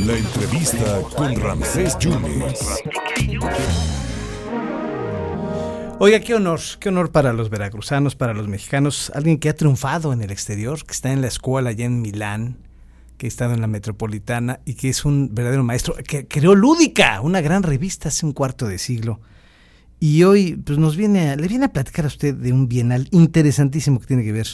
La entrevista con Ramsés Yunes. Oiga, qué honor, qué honor para los veracruzanos, para los mexicanos, alguien que ha triunfado en el exterior, que está en la escuela allá en Milán, que ha estado en la metropolitana y que es un verdadero maestro, que creó Lúdica, una gran revista hace un cuarto de siglo. Y hoy pues nos viene le viene a platicar a usted de un bienal interesantísimo que tiene que ver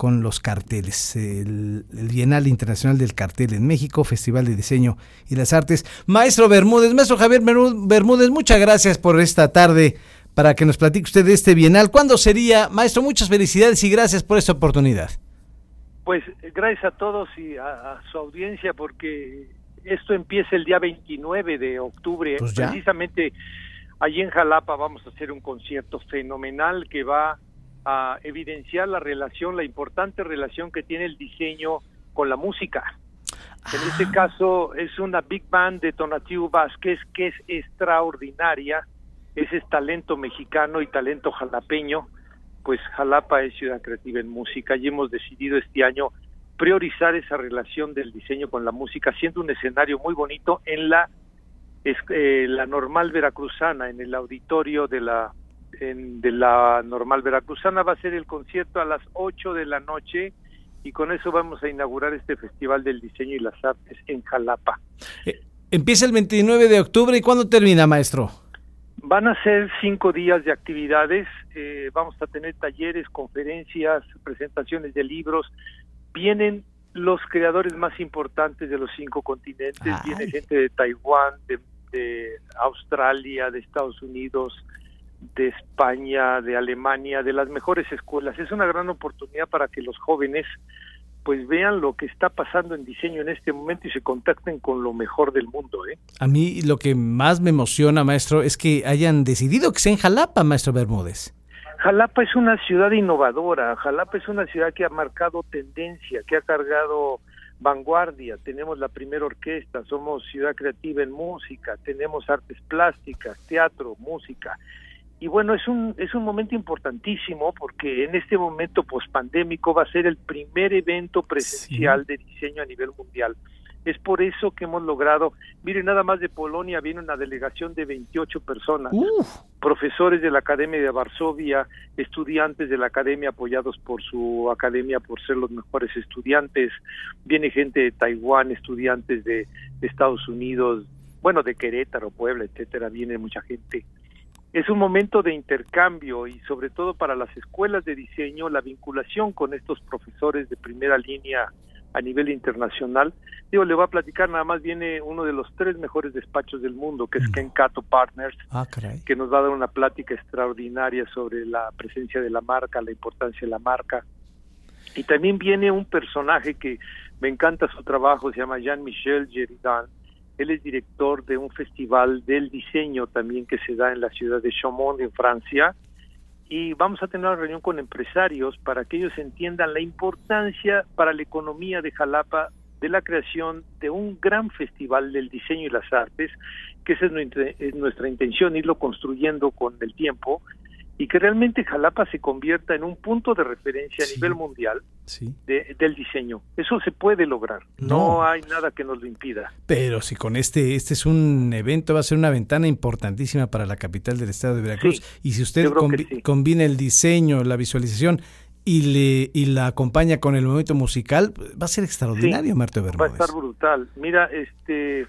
con los carteles. El, el, Bienal Internacional del Cartel en México, Festival de Diseño y las Artes. Maestro Bermúdez, maestro Javier Bermúdez, muchas gracias por esta tarde para que nos platique usted de este Bienal. ¿Cuándo sería? Maestro, muchas felicidades y gracias por esta oportunidad. Pues gracias a todos y a, a su audiencia porque esto empieza el día 29 de octubre. Pues. Precisamente allí en Jalapa vamos a hacer un concierto fenomenal que va a evidenciar la relación, la importante relación que tiene el diseño con la música. En este Ah. caso es una big band de Tonatiuh Vázquez que es extraordinaria, ese es talento mexicano y talento jalapeño, pues Jalapa es ciudad creativa en música y hemos decidido este año priorizar esa relación del diseño con la música, siendo un escenario muy bonito en la es, eh, la normal veracruzana, en el auditorio de la en- de la normal veracruzana va a ser el concierto a las 8 de la noche y con eso vamos a inaugurar este Festival del Diseño y las Artes en Jalapa. Eh, Empieza el 29 de octubre y ¿cuándo termina, maestro? Van a ser cinco días de actividades, eh, vamos a tener talleres, conferencias, presentaciones de libros, vienen los creadores más importantes de los cinco continentes, Ay. viene gente de Taiwán, de, de Australia, de Estados Unidos, de España, de Alemania, de las mejores escuelas. Es una gran oportunidad para que los jóvenes pues vean lo que está pasando en diseño en este momento y se contacten con lo mejor del mundo, ¿eh? A mí lo que más me emociona, maestro, es que hayan decidido que sea en Jalapa, maestro Bermúdez. Jalapa es una ciudad innovadora, Jalapa es una ciudad que ha marcado tendencia, que ha cargado vanguardia, tenemos la primera orquesta, somos ciudad creativa en música, tenemos artes plásticas, teatro, música. Y bueno, es un es un momento importantísimo porque en este momento pospandémico va a ser el primer evento presencial de diseño a nivel mundial. Es por eso que hemos logrado, mire, nada más de Polonia viene una delegación de 28 personas Uf, profesores de la Academia de Varsovia, estudiantes de la Academia apoyados por su academia por ser los mejores estudiantes, viene gente de Taiwán, estudiantes de, de Estados Unidos, bueno, de Querétaro, Puebla, etcétera, viene mucha gente. Es un momento de intercambio y sobre todo para las escuelas de diseño, la vinculación con estos profesores de primera línea a nivel internacional. Digo, le voy a platicar, nada más viene uno de los tres mejores despachos del mundo, que es Mm. Kenkato Partners, ah, que nos va a dar una plática extraordinaria sobre la presencia de la marca, la importancia de la marca. Y también viene un personaje que me encanta su trabajo, se llama Jean-Michel Geridan. Él es director de un festival del diseño también que se da en la ciudad de Chaumont, en Francia. Y vamos a tener una reunión con empresarios para que ellos entiendan la importancia para la economía de Jalapa de la creación de un gran festival del diseño y las artes, que esa es nuestra, es nuestra intención, irlo construyendo con el tiempo y que realmente Jalapa se convierta en un punto de referencia Sí. a nivel mundial Sí. de- del diseño. Eso se puede lograr, no. No. hay nada que nos lo impida. Pero si con este, este es un evento, va a ser una ventana importantísima para la capital del estado de Veracruz. Sí, y si usted combi- combina el diseño, la visualización y le y la acompaña con el movimiento musical, va a ser extraordinario, Marta Va a Bermúdez. estar brutal. Mira, este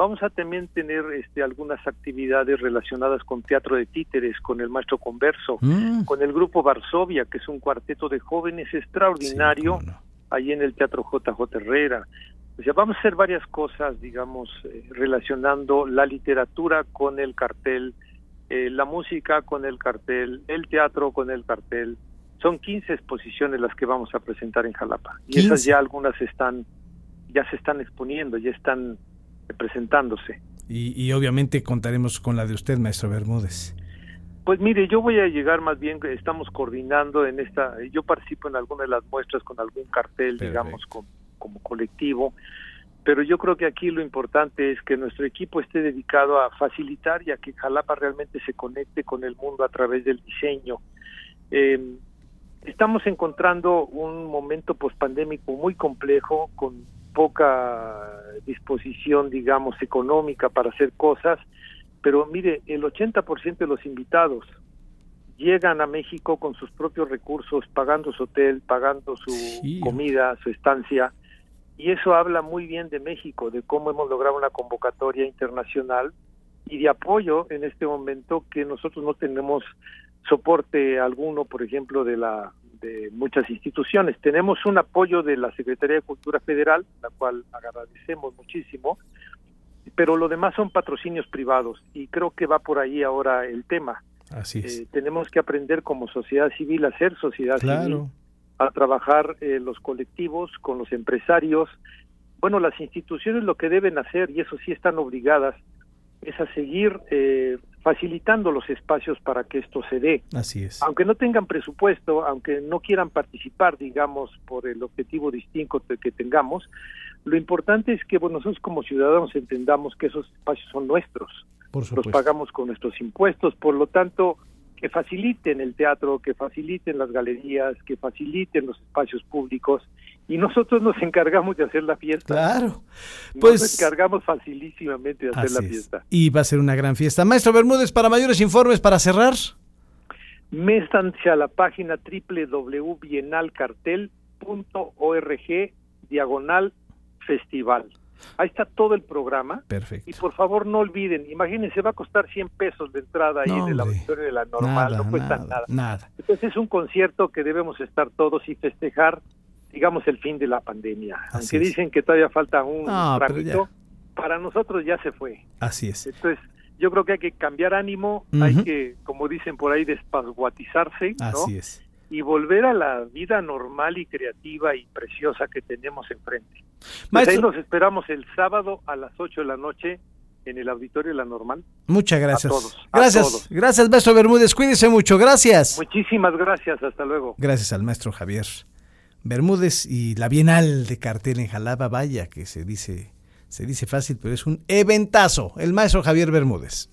vamos a también tener este algunas actividades relacionadas con teatro de títeres, con el maestro Converso, Mm, con el grupo Varsovia, que es un cuarteto de jóvenes extraordinario. sí, no. ahí en el Teatro JJ Herrera. O sea, vamos a hacer varias cosas, digamos, eh, relacionando la literatura con el cartel, eh, la música con el cartel, el teatro con el cartel. Son 15 exposiciones las que vamos a presentar en Jalapa. Y 15. esas ya algunas están, ya se están exponiendo, ya están presentándose. Y, y obviamente contaremos con la de usted, maestro Bermúdez. Pues mire, yo voy a llegar más bien, estamos coordinando en esta, yo participo en alguna de las muestras con algún cartel, Perfecto. digamos, com- como colectivo, pero yo creo que aquí lo importante es que nuestro equipo esté dedicado a facilitar y a que Jalapa realmente se conecte con el mundo a través del diseño. Eh, estamos encontrando un momento pospandémico muy complejo, con poca disposición, digamos, económica para hacer cosas, pero mire, el 80% de los invitados llegan a México con sus propios recursos, pagando su hotel, pagando su comida, su estancia, y eso habla muy bien de México, de cómo hemos logrado una convocatoria internacional y de apoyo en este momento que nosotros no tenemos soporte alguno, por ejemplo, de la de muchas instituciones. Tenemos un apoyo de la Secretaría de Cultura Federal, la cual agradecemos muchísimo, pero lo demás son patrocinios privados y creo que va por ahí ahora el tema. Así es. Eh, tenemos que aprender como sociedad civil a ser sociedad civil, a trabajar eh, los colectivos con los empresarios. Bueno, las instituciones lo que deben hacer, y eso sí están obligadas, es a seguir eh, facilitando los espacios para que esto se dé. Así es. Aunque no tengan presupuesto, aunque no quieran participar, digamos, por el objetivo distinto que tengamos, lo importante es que bueno, nosotros como ciudadanos entendamos que esos espacios son nuestros. los pagamos con nuestros impuestos, por lo tanto, que faciliten el teatro, que faciliten las galerías, que faciliten los espacios públicos y nosotros nos encargamos de hacer la fiesta. Claro. Pues nos encargamos facilísimamente de hacer la fiesta. Y va a ser una gran fiesta. Maestro Bermúdez, para mayores informes, para cerrar. Méstanse a la página www.bienalcartel.org diagonal festival. Ahí está todo el programa. Perfecto. Y por favor no olviden, imagínense, va a costar 100 pesos de entrada ahí en el auditorio de la normal, no cuesta nada, nada. Entonces es un concierto que debemos estar todos y festejar digamos, el fin de la pandemia. Aunque dicen que todavía falta un no, para nosotros ya se fue. Así es. Entonces, yo creo que hay que cambiar ánimo, hay que, como dicen por ahí, despasguatizarse, ¿no? Así es. Y volver a la vida normal y creativa y preciosa que tenemos enfrente. Pues ahí nos esperamos el sábado a las 8 de la noche en el auditorio de la normal. Muchas gracias. A todos. Gracias. Gracias, maestro Bermúdez. Cuídese mucho. Gracias. Muchísimas gracias. Hasta luego. Gracias al maestro Javier. Bermúdez y la Bienal de Cartel en Jalaba, vaya que se dice, se dice fácil, pero es un eventazo. El maestro Javier Bermúdez.